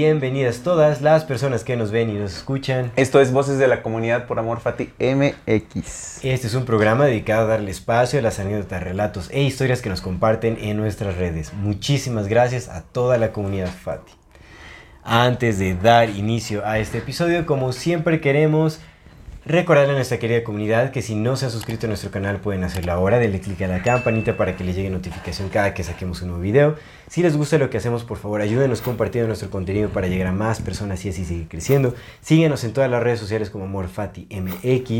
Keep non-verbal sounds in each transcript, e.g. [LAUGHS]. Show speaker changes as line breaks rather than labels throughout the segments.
Bienvenidas todas las personas que nos ven y nos escuchan.
Esto es Voces de la Comunidad por Amor Fati MX.
Este es un programa dedicado a darle espacio a las anécdotas, relatos e historias que nos comparten en nuestras redes. Muchísimas gracias a toda la comunidad Fati. Antes de dar inicio a este episodio, como siempre queremos recordarle a nuestra querida comunidad que si no se han suscrito a nuestro canal pueden hacerlo ahora, denle clic a la campanita para que les llegue notificación cada que saquemos un nuevo video. Si les gusta lo que hacemos, por favor ayúdenos compartiendo nuestro contenido para llegar a más personas y así seguir creciendo. Síguenos en todas las redes sociales como AmorFatiMX.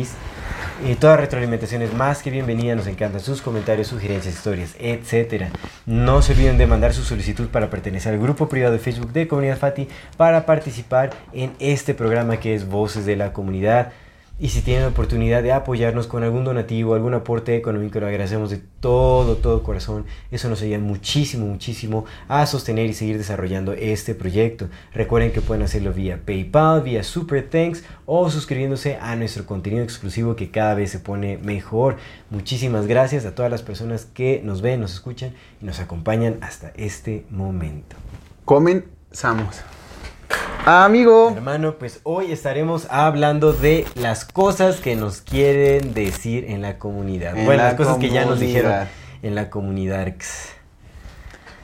Eh, toda retroalimentación es más que bienvenida, nos encantan sus comentarios, sugerencias, historias, etc. No se olviden de mandar su solicitud para pertenecer al grupo privado de Facebook de Comunidad Fati para participar en este programa que es Voces de la Comunidad. Y si tienen la oportunidad de apoyarnos con algún donativo, algún aporte económico, lo agradecemos de todo, todo corazón. Eso nos ayuda muchísimo, muchísimo a sostener y seguir desarrollando este proyecto. Recuerden que pueden hacerlo vía PayPal, vía Super Thanks o suscribiéndose a nuestro contenido exclusivo que cada vez se pone mejor. Muchísimas gracias a todas las personas que nos ven, nos escuchan y nos acompañan hasta este momento.
Comenzamos. Amigo,
Hermano, pues hoy estaremos hablando de las cosas que nos quieren decir en la comunidad.
En
bueno,
la
las cosas que ya nos
comunidad.
dijeron en la comunidad.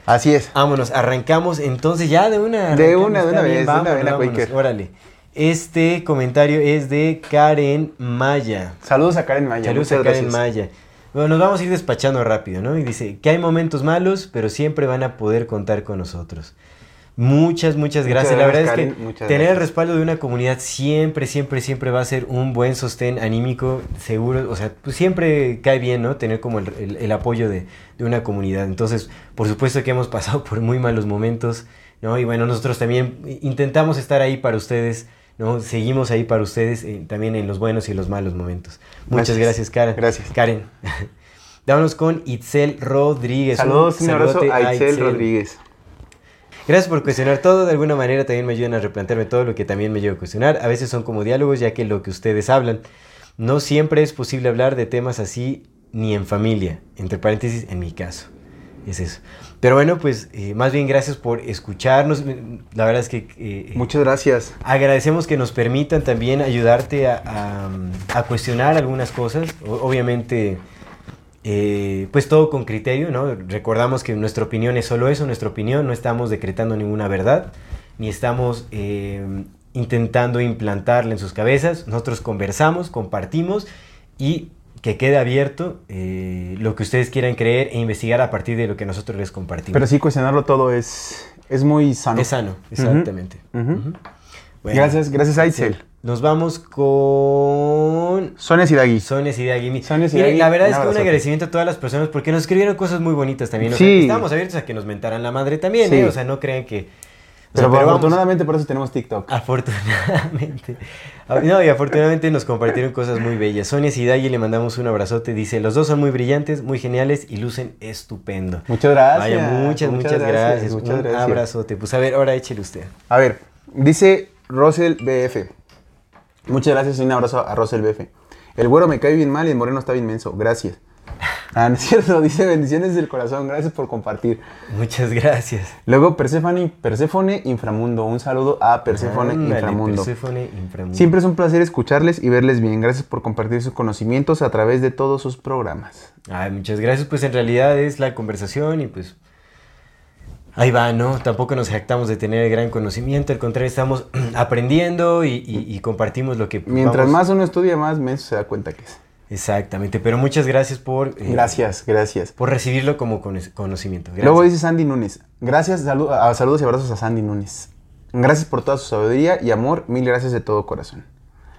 así es.
Vámonos, arrancamos entonces ya de una.
De una, de una
bien,
vez, de una
vámonos,
vez,
vámonos. Órale. Este comentario es de Karen Maya.
Saludos a Karen Maya.
Saludos a Karen
gracias.
Maya. Bueno, nos vamos a ir despachando rápido, ¿no? Y dice que hay momentos malos, pero siempre van a poder contar con nosotros. Muchas, muchas gracias. La verdad es que tener el respaldo de una comunidad siempre, siempre, siempre va a ser un buen sostén anímico, seguro. O sea, pues siempre cae bien, ¿no? Tener como el, el- el apoyo de, de una comunidad. Entonces, por supuesto que hemos pasado por muy malos momentos, ¿no? Y bueno, nosotros también intentamos estar ahí para ustedes, ¿no? Seguimos ahí para ustedes, eh, también en los buenos y los malos momentos. Muchas
Gracias.
gracias, Karen.
Gracias.
Karen. [LAUGHS] Vámonos con Itzel Rodríguez.
Saludos,
Un
un abrazo a Itzel Rodríguez.
Gracias por cuestionar todo. De alguna manera también me ayudan a replantearme todo lo que también me lleva a cuestionar. A veces son como diálogos, ya que lo que ustedes hablan. No siempre es posible hablar de temas así ni en familia. Entre paréntesis, en mi caso. Es eso. Pero bueno, pues eh, más bien gracias por escucharnos. La verdad es que eh,
Muchas gracias.
agradecemos que nos permitan también ayudarte a, a- a cuestionar algunas cosas. O- obviamente, eh, pues todo con criterio, ¿no? Recordamos que nuestra opinión es solo eso, nuestra opinión, no estamos decretando ninguna verdad, ni estamos eh, intentando implantarla en sus cabezas. Nosotros conversamos, compartimos y que quede abierto eh, lo que ustedes quieran creer e investigar a partir de lo que nosotros les compartimos.
Pero sí, cuestionarlo todo es, es muy sano.
Es sano, exactamente.
Ujú.
Ujú. Bueno,
Gracias, gracias a Itzel.
Nos vamos con
Sonia Sidagui.
Sones y Dagui.
Sones y Dagui,
La verdad es que un agradecimiento a todas las personas porque nos escribieron cosas muy bonitas también. O sea,
Sí.
estábamos abiertos a que nos mentaran la madre también,
Sí.
¿eh? O sea, no crean que... O sea,
Pero,
vamos-
afortunadamente por eso tenemos TikTok.
Afortunadamente. Ah, No, y afortunadamente nos compartieron cosas muy bellas. Sonia Sidayi le mandamos un abrazote. Dice, los dos son muy brillantes, muy geniales y lucen estupendo.
Muchas gracias.
Vaya, muchas, muchas, gracias.
Muchas
un
gracias.
abrazote. Pues a ver, ahora échele usted.
A ver, dice Russell BF. Muchas gracias y un abrazo a Russell BF. El güero me cae bien mal y el moreno está bien menso. Gracias. [LAUGHS] Ah, no es cierto, [LAUGHS] dice bendiciones del corazón. Gracias por compartir.
Muchas gracias.
Luego Perséfone, Perséfone Inframundo. Un saludo a
Ándale,
Inframundo.
Perséfone Inframundo.
Siempre es un placer escucharles y verles bien. Gracias por compartir sus conocimientos a través de todos sus programas.
Ay, muchas gracias. Pues en realidad es la conversación y pues ahí va, ¿no? Tampoco nos jactamos de tener gran conocimiento, al contrario, estamos [CLEARS THROAT] aprendiendo y, y- y compartimos lo que pues,
Mientras
vamos-
más uno estudia, más menso se da cuenta que es.
Exactamente, pero muchas gracias por... eh,
Gracias, gracias.
Por recibirlo como cono- conocimiento. Gracias.
Luego dice Sandy Núñez. Gracias, salu- a- saludos y abrazos a Sandy Núñez. Gracias por toda su sabiduría y amor. Mil gracias de todo corazón.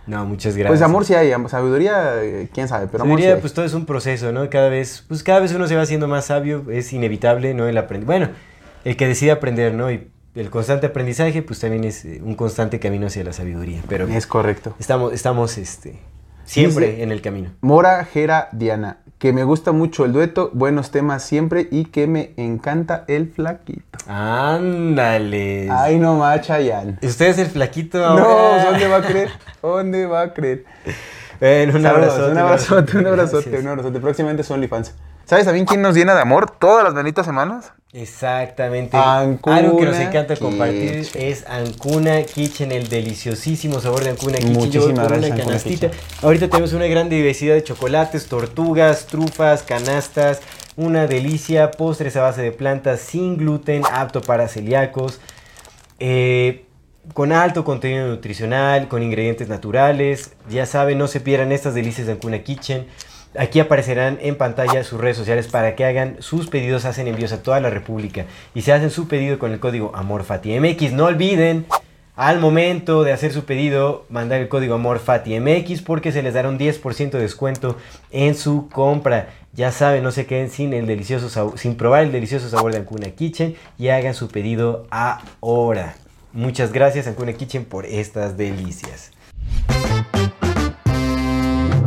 No, muchas gracias.
Pues amor sí hay, sabiduría, eh, quién sabe, pero
Se
amor sí
pues todo es un proceso, ¿no? Cada vez, pues cada vez uno se va haciendo más sabio, es inevitable, ¿no? El aprender. Bueno, el que decide aprender, ¿no? Y el constante aprendizaje, pues también es eh, un constante camino hacia la sabiduría. Pero
Es correcto.
estamos, estamos, este, siempre
Dice-
en el camino.
Mora Jera Diana. Que me gusta mucho el dueto, buenos temas siempre y que me encanta el flaquito.
Ándale.
Ay, no más, Chayanne.
¿Usted es el flaquito
No,
ahora?
¿dónde va a creer? ¿Dónde va a creer?
Bueno, un
Saludos,
abrazote.
un abrazote, un abrazote, un abrazote. Próximamente son OnlyFans. ¿Sabes también quién nos llena de amor todas las benditas semanas?
Exactamente.
Ancuna
Algo que nos encanta compartir es Ancuna Kitchen, el deliciosísimo sabor de Ancuna Kitchen.
Muchísimas gracias,
una canastita. Ahorita tenemos una gran diversidad de chocolates, tortugas, trufas, canastas. Una delicia, postres a base de plantas sin gluten, apto para celíacos. Eh, con alto contenido nutricional, con ingredientes naturales. Ya saben, no se pierdan estas delicias de Ancuna Kitchen. Aquí aparecerán en pantalla sus redes sociales para que hagan sus pedidos. Hacen envíos a toda la República. Y se hacen su pedido con el código AMORFATIMX. No olviden, al momento de hacer su pedido, mandar el código AMORFATIMX porque se les dará un 10% de descuento en su compra. Ya saben, no se queden sin, el delicioso sin probar el delicioso sabor de Ancuna Kitchen y hagan su pedido ahora. Muchas gracias Ancuna Kitchen por estas delicias.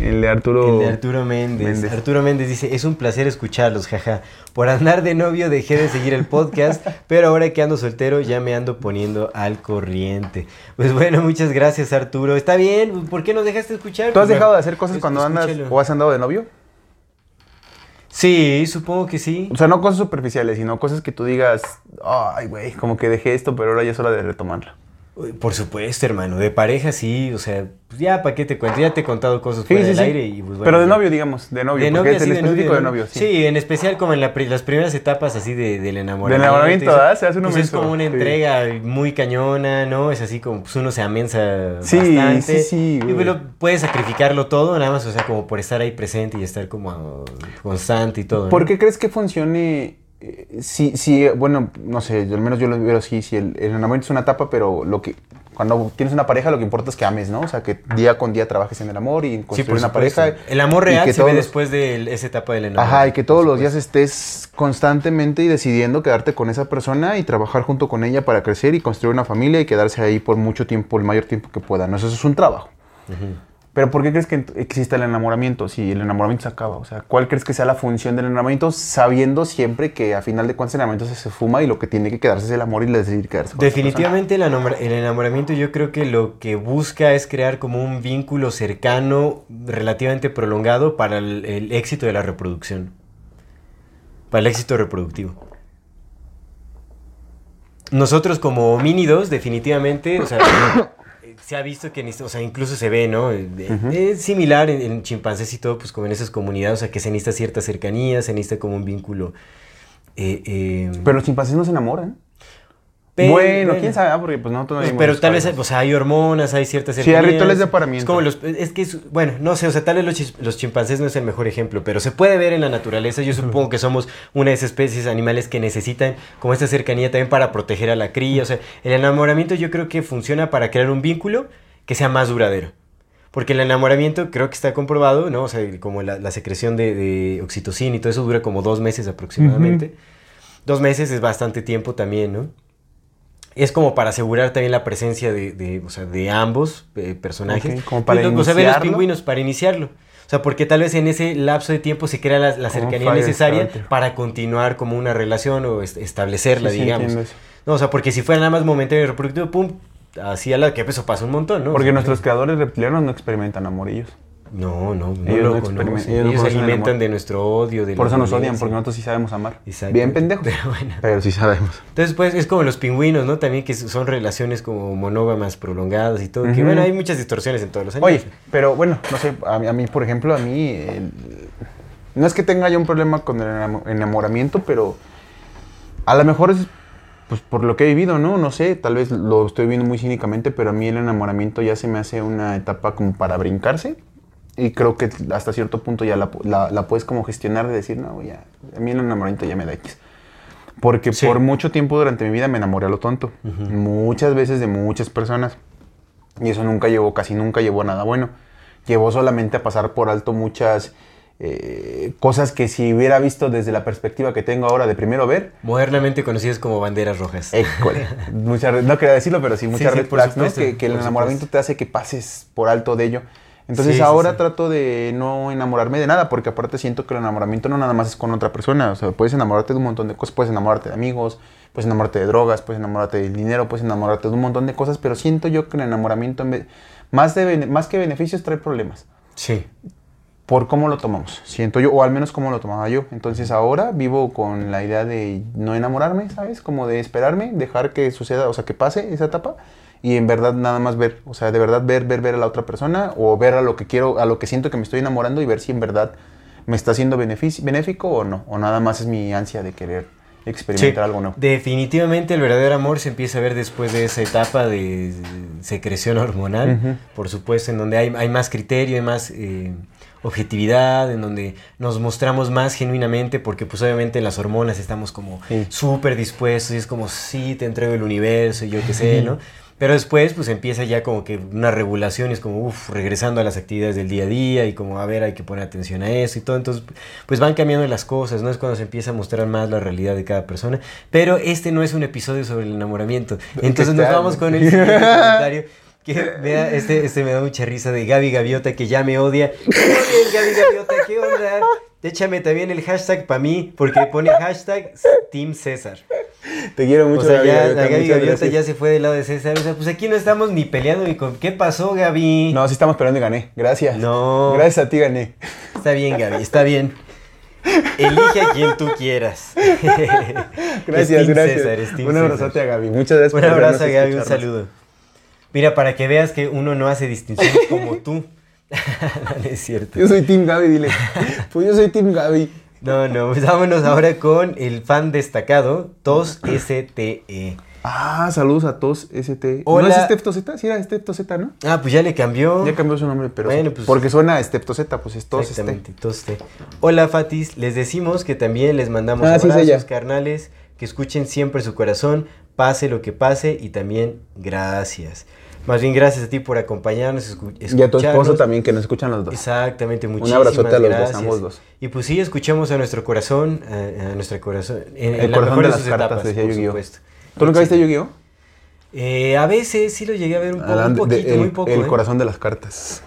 El de Arturo.
El de Arturo Méndez.
Méndez.
Arturo Méndez dice, es un placer escucharlos, jaja. Por andar de novio dejé de seguir el podcast, [LAUGHS] pero ahora que ando soltero ya me ando poniendo al corriente. Pues bueno, muchas gracias Arturo. Está bien, ¿por qué nos dejaste escuchar?
¿Tú has
Pues,
dejado de hacer cosas
es-
cuando andas o has andado de novio?
Sí, supongo que sí.
O sea, no cosas superficiales, sino cosas que tú digas, ay, güey, como que dejé esto, pero ahora ya es hora de retomarla.
Por supuesto, hermano. De pareja sí, o sea, pues ya, ¿para qué te cuento? Ya te he contado cosas
Sí,
fuera
sí,
del
sí.
aire y pues, bueno,
Pero de novio, digamos, de novio.
De
porque es el
de
específico
novio,
de
¿no?
novio,
sí.
sí.
en especial como en la pri- las primeras etapas así de, del enamoramiento.
enamoramiento,
eso,
¿verdad? Se hace uno
pues es como una entrega muy cañona, ¿no? Es así como pues uno se amensa
Sí,
bastante.
sí, sí,
Y bueno, puedes sacrificarlo todo, nada más, o sea, como por estar ahí presente y estar como ah, constante y todo. ¿no?
¿Por qué crees que funcione? Eh, Si, si, bueno, no sé, al menos yo lo veo así, si el, el enamoramiento es una etapa, pero lo que cuando tienes una pareja lo que importa es que ames, ¿no? O sea, que día con día trabajes en el amor y en
Sí,
construir
por
una
supuesto.
pareja.
El amor real
que
se ve
los-
después de esa etapa del enamoramiento.
Ajá, y que todos los días estés constantemente y decidiendo quedarte con esa persona y trabajar junto con ella para crecer y construir una familia y quedarse ahí por mucho tiempo, el mayor tiempo que pueda. ¿no? Eso es un trabajo. Pero ¿por qué crees que existe el enamoramiento si el enamoramiento se acaba? O sea, ¿cuál crees que sea la función del enamoramiento sabiendo siempre que a final de cuentas el enamoramiento se, se fuma y lo que tiene que quedarse es el amor y la decidir quedarse con
Definitivamente el, enamor- el enamoramiento yo creo que lo que busca es crear como un vínculo cercano, relativamente prolongado para el, el éxito de la reproducción. Para el éxito reproductivo. Nosotros como homínidos, definitivamente, o sea, [COUGHS] se ha visto que, necesita- o sea, incluso se ve, ¿no? Eh, Es similar en, en chimpancés y todo, pues como en esas comunidades, o sea, que se necesita cierta cercanía, se necesita como un vínculo. eh, eh.
Pero los chimpancés no se enamoran.
Pero-
bueno, quién sabe, ah, porque pues nosotros no
pues, pero tal vez, o sea, hay hormonas, hay ciertas
Sí, hay rituales de apareamiento.
Es como los, es que, es- bueno, no sé, o sea, tal vez los, los chimpancés no es el mejor ejemplo, pero se puede ver en la naturaleza. Yo supongo que somos una de esas especies animales que necesitan como esta cercanía también para proteger a la cría. O sea, el enamoramiento yo creo que funciona para crear un vínculo que sea más duradero. Porque el enamoramiento creo que está comprobado, ¿no? O sea, como la, la secreción de, de oxitocina y todo eso dura como dos meses aproximadamente. Dos meses es bastante tiempo también, ¿no? Es como para asegurar también la presencia de, de, o sea, de ambos eh, personajes.
Ok, como para
Pues, o sea, ver los
iniciarlo.
pingüinos, para iniciarlo. O sea, porque tal vez en ese lapso de tiempo se crea la, cercanía necesaria
starter.
para continuar como una relación o est- establecerla,
Sí, sí,
digamos.
eso.
no, o sea, porque si fuera nada más momentario y reproductivo, pum, así a la que eso pasa un montón, ¿no? O
Porque
sea,
nuestros creadores reptilianos no experimentan amorillos.
No, no, no
Ellos
lo
no
conocen.
ellos
se alimentan de nuestro odio, de
Por eso nos odian, porque nosotros sí sabemos amar.
Exacto.
Bien [LAUGHS] pendejos.
Pero bueno.
Pero sí sabemos.
Entonces, pues, es como los pingüinos, ¿no? También que son relaciones como monógamas prolongadas y todo. Que bueno, hay muchas distorsiones en todos los
Oye,
animales.
pero bueno, no sé, a mí, a mí, por ejemplo, a mí, no es que tenga yo un problema con el enamo- enamoramiento, pero a lo mejor es pues por lo que he vivido, ¿no? No sé, tal vez lo estoy viendo muy cínicamente, pero a mí el enamoramiento ya se me hace una etapa como para brincarse. Y creo que hasta cierto punto ya la, la- la puedes como gestionar de decir, no, ya, a mí el enamoramiento ya me da X. Porque
Sí.
por mucho tiempo durante mi vida me enamoré a lo tonto. Muchas veces de muchas personas. Y eso nunca llevó, casi nunca llevó a nada bueno. Llevó solamente a pasar por alto muchas eh, cosas que si hubiera visto desde la perspectiva que tengo ahora de primero ver,
Modernamente conocidas como banderas rojas. [LAUGHS]
Muchas no quería decirlo, pero sí, muchas
sí,
red
por
flags, ¿no?
supuesto,
Que, que el enamoramiento
supuesto.
te hace que pases por alto de ello. Entonces
Sí,
ahora
sí.
trato de no enamorarme de nada, porque aparte siento que el enamoramiento no nada más es con otra persona. O sea, puedes enamorarte de un montón de cosas. Puedes enamorarte de amigos, puedes enamorarte de drogas, puedes enamorarte del dinero, puedes enamorarte de un montón de cosas, pero siento yo que el enamoramiento, en vez- más, de, más que beneficios, trae problemas
Sí.
por cómo lo tomamos, siento yo, o al menos cómo lo tomaba yo. Entonces ahora vivo con la idea de no enamorarme, ¿sabes? Como de esperarme, dejar que suceda, o sea, que pase esa etapa y en verdad nada más ver, o sea, de verdad ver, ver, ver a la otra persona o ver a lo que quiero, a lo que siento que me estoy enamorando y ver si en verdad me está benefici- benéfico o no, o nada más es mi ansia de querer experimentar
Sí,
algo nuevo.
Definitivamente el verdadero amor se empieza a ver después de esa etapa de secreción hormonal, por supuesto, en donde hay, hay más criterio, hay más eh, objetividad, en donde nos mostramos más genuinamente, porque pues obviamente en las hormonas estamos como
Sí.
súper dispuestos y es como, sí, te entrego el universo y yo qué sé, ¿no? Pero después pues empieza ya como que una regulación y es como, uff, regresando a las actividades del día a día y como, a ver, hay que poner atención a eso y todo. Entonces, pues van cambiando las cosas, ¿no? Es cuando se empieza a mostrar más la realidad de cada persona. Pero este no es un episodio sobre el enamoramiento. [LAUGHS] Entonces nos vamos con el siguiente [LAUGHS] comentario. Que me da- este, este me da mucha risa de Gaby Gaviota que ya me odia. [LAUGHS] Muy bien, Gaby Gaviota, ¿qué onda? Échame también el hashtag para mí, porque pone hashtag Team César.
Te quiero mucho.
O sea,
Gaby
ya la Gaby Gaviota ya se fue del lado de César. O sea, pues aquí no estamos ni peleando ni con. ¿Qué pasó, Gaby?
No, sí estamos esperando y gané. Gracias.
No.
Gracias a ti gané.
Está bien, Gaby, está bien. Elige a quien tú quieras. [LAUGHS]
Gracias, gracias.
César,
un abrazote a Gaby. Muchas gracias
Un
por
abrazo,
habernos
Gaby, un saludo. Mira, para que veas que uno no hace distinciones como tú. [LAUGHS] no es cierto.
Yo soy Team Gaby, dile. Pues yo soy Team Gaby.
No, no, pues vámonos ahora con el fan destacado, Tos STE.
Ah, saludos a todos ST.
Hola.
¿No es Stepto Z? Sí era Stepto Z, ¿no?
Ah, pues ya le cambió.
Ya cambió su nombre, pero
Bueno, pues-
porque suena a Stepto Z, pues es Tos este.
Exactamente, Tos STE. Hola, Fatis. Les decimos que también les mandamos
Ah, sí,
abrazos,
ella.
carnales, que escuchen siempre su corazón, pase lo que pase y también gracias. Más bien, gracias a ti por acompañarnos, escu-
Y a tu esposo
escucharnos.
también, que nos escuchan los dos.
Exactamente,
Un
muchísimas
abrazote a los dos,
gracias.
ambos dos.
Y pues sí, escuchamos a nuestro corazón, a, a nuestro corazón, en,
El corazón de las
sus
cartas,
etapas,
decía
por
Yu-Gi-Oh. ¿Tú nunca viste Yu-Gi-Oh?
Eh, a veces sí lo llegué a ver un, po- un
de-
poquito,
el,
muy poco.
el
¿eh?
corazón de las cartas.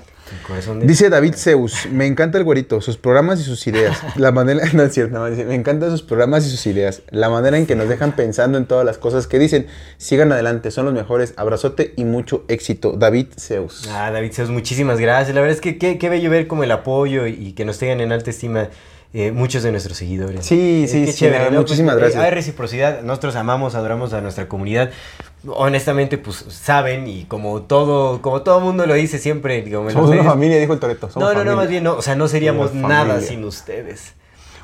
De-
Dice David Zeus, me encanta el güerito, sus programas y sus ideas. [LAUGHS] La manera, [LAUGHS] no es cierto, no, dice, me encantan sus programas y sus ideas. La manera en que nos dejan pensando en todas las cosas que dicen. Sigan adelante, son los mejores. Abrazote y mucho éxito. David Zeus.
Ah, David Zeus, muchísimas gracias. La verdad es que qué, qué bello ver como el apoyo y, que nos tengan en alta estima eh, muchos de nuestros seguidores.
Sí,
Eh,
sí, sí, la verdad, muchísimas
Pues, eh,
gracias.
hay reciprocidad, nosotros amamos, adoramos a nuestra comunidad. Honestamente, pues saben y como todo, como todo mundo lo dice siempre, los
Somos una familia, dijo el Toreto.
No, no, no, más bien no, o sea, no seríamos nada
familia.
sin ustedes.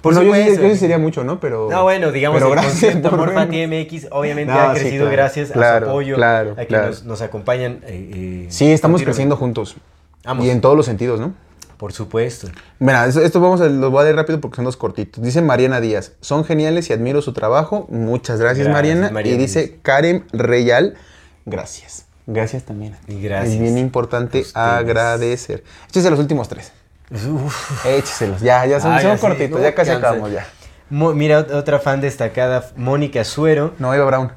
Por no, yo, sí-
supuesto.
yo sí sería mucho, ¿no? Pero.
No, bueno, digamos,
pero
el
gracias por
MX obviamente
No,
ha
sí,
crecido
claro,
gracias a
claro,
su apoyo,
claro,
a que nos, nos acompañan. eh, eh,
Sí, estamos creciendo juntos.
Vamos.
Y en todos los sentidos, ¿no?
Por supuesto.
Mira, esto, esto vamos a, los voy a leer rápido porque son dos cortitos. Dice Mariana Díaz, son geniales y admiro su trabajo. Muchas gracias,
Gracias,
Mariana.
Mariana
Y dice. Karen Reyal, gracias. Gracias también.
Y gracias
Es bien importante
ustedes.
agradecer. Échese los últimos tres.
Uf.
Écheselos. Ya, ya son,
Ah,
son
ya sí,
cortitos.
no
ya casi
cansa.
acabamos ya.
Mo- Mira, ot- otra fan destacada, Mónica Suero.
No, Eva Brown.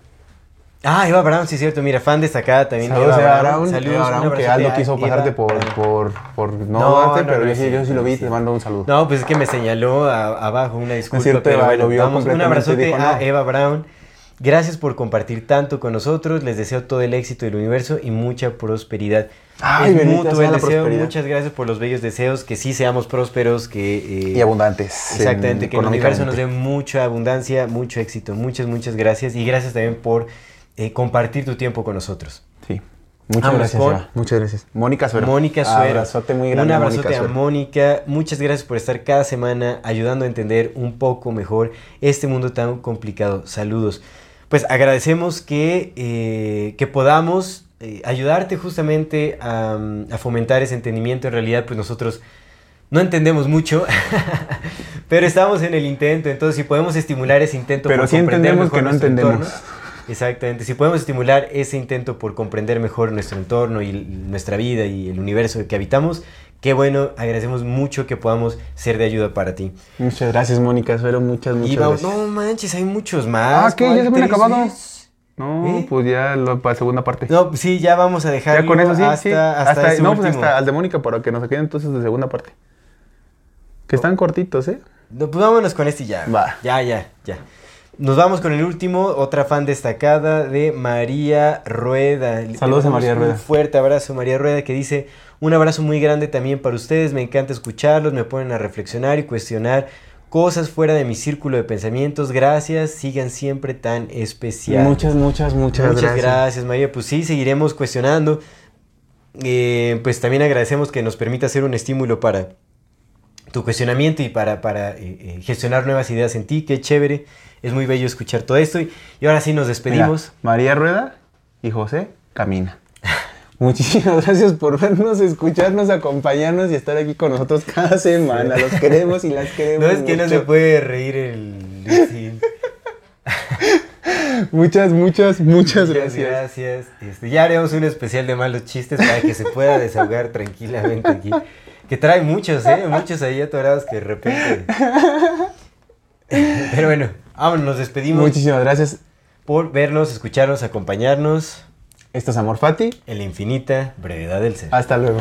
Ah, Eva Brown, sí es cierto. Mira, fan destacada también.
Saludos Eva Brown.
Saludos,
Eva Brown, que Aldo quiso pasarte por, por, por no,
No,
darte,
no,
pero
no,
yo, sí,
sí,
yo sí lo vi. Te mando un saludo.
No, pues es que me señaló a- abajo una disculpa.
cierto,
pero
Eva,
bueno,
lo vio
vamos, un abrazote
dijo,
a. Eva Brown. Gracias por compartir tanto con nosotros. Les deseo todo el éxito del universo y mucha prosperidad.
Ay,
es mutuo el deseo. Muchas gracias por los bellos deseos. Que sí seamos prósperos. Que, eh,
Y abundantes.
Exactamente,
en-
que el universo nos dé mucha abundancia, mucho éxito. Muchas, muchas gracias. Y gracias también por eh, compartir tu tiempo con nosotros.
Sí. Muchas gracias,
con-.
Muchas gracias. Mónica Suero.
Mónica Suero.
Abrazote muy grande
Un abrazote
Mónica
a. Mónica. Muchas gracias por estar cada semana ayudando a entender un poco mejor este mundo tan complicado. Saludos. Pues agradecemos que, eh, que podamos eh, ayudarte justamente a, a fomentar ese entendimiento. En realidad, pues nosotros no entendemos mucho, [LAUGHS] pero estamos en el intento. Entonces, si podemos estimular ese intento
Pero sí entendemos
mejor
que no
nuestro
entendemos.
entorno, Exactamente. Si podemos estimular ese intento por comprender mejor nuestro entorno y nuestra vida y el universo que habitamos, qué bueno. Agradecemos mucho que podamos ser de ayuda para ti.
Muchas gracias, Mónica Suero. Muchas, muchas
y vamos,
gracias.
no manches, hay muchos más.
Ah, ¿qué? ¿Ya
¿Cuál
se habían
tres
acabado? No,
¿Eh?
pues ya lo, para la segunda parte.
No, sí, ya vamos a dejar
ya con eso sí,
hasta,
sí.
hasta,
Hasta,
ese
no, pues hasta al de Mónica para que nos queden entonces de segunda parte. Que están cortitos, ¿eh?
No, pues vámonos con este y ya.
Va.
Ya, ya, ya. Nos vamos con el último, otra fan destacada de María Rueda.
Saludos a María Rueda.
Un fuerte abrazo, María Rueda, que dice, un abrazo muy grande también para ustedes, me encanta escucharlos, me ponen a reflexionar y cuestionar cosas fuera de mi círculo de pensamientos. Gracias, sigan siempre tan especiales.
Muchas, muchas, muchas,
Muchas
gracias.
gracias, María. Pues sí, seguiremos cuestionando. Eh, pues también agradecemos que nos permita hacer un estímulo para tu cuestionamiento y para, para eh, eh, gestionar nuevas ideas en ti. Qué chévere. Es muy bello escuchar todo esto. Y, y ahora sí nos
Mira,
despedimos.
María Rueda y José Camina. [LAUGHS] Muchísimas gracias por vernos, escucharnos, acompañarnos y estar aquí con nosotros cada semana. Los queremos y las [LAUGHS] queremos.
No es que no
mucho.
se puede reír el... [LAUGHS]
muchas, muchas
Muchas
gracias.
gracias. Este, ya haremos un especial de malos chistes para que se pueda desahogar tranquilamente aquí. Que trae muchos, ¿eh? Muchos ahí atorados que de repente... Pero bueno, vámonos, nos despedimos
Muchísimas gracias.
por vernos, escucharnos, acompañarnos
Esto es Amor Fati.
en la infinita brevedad del ser.
Hasta luego.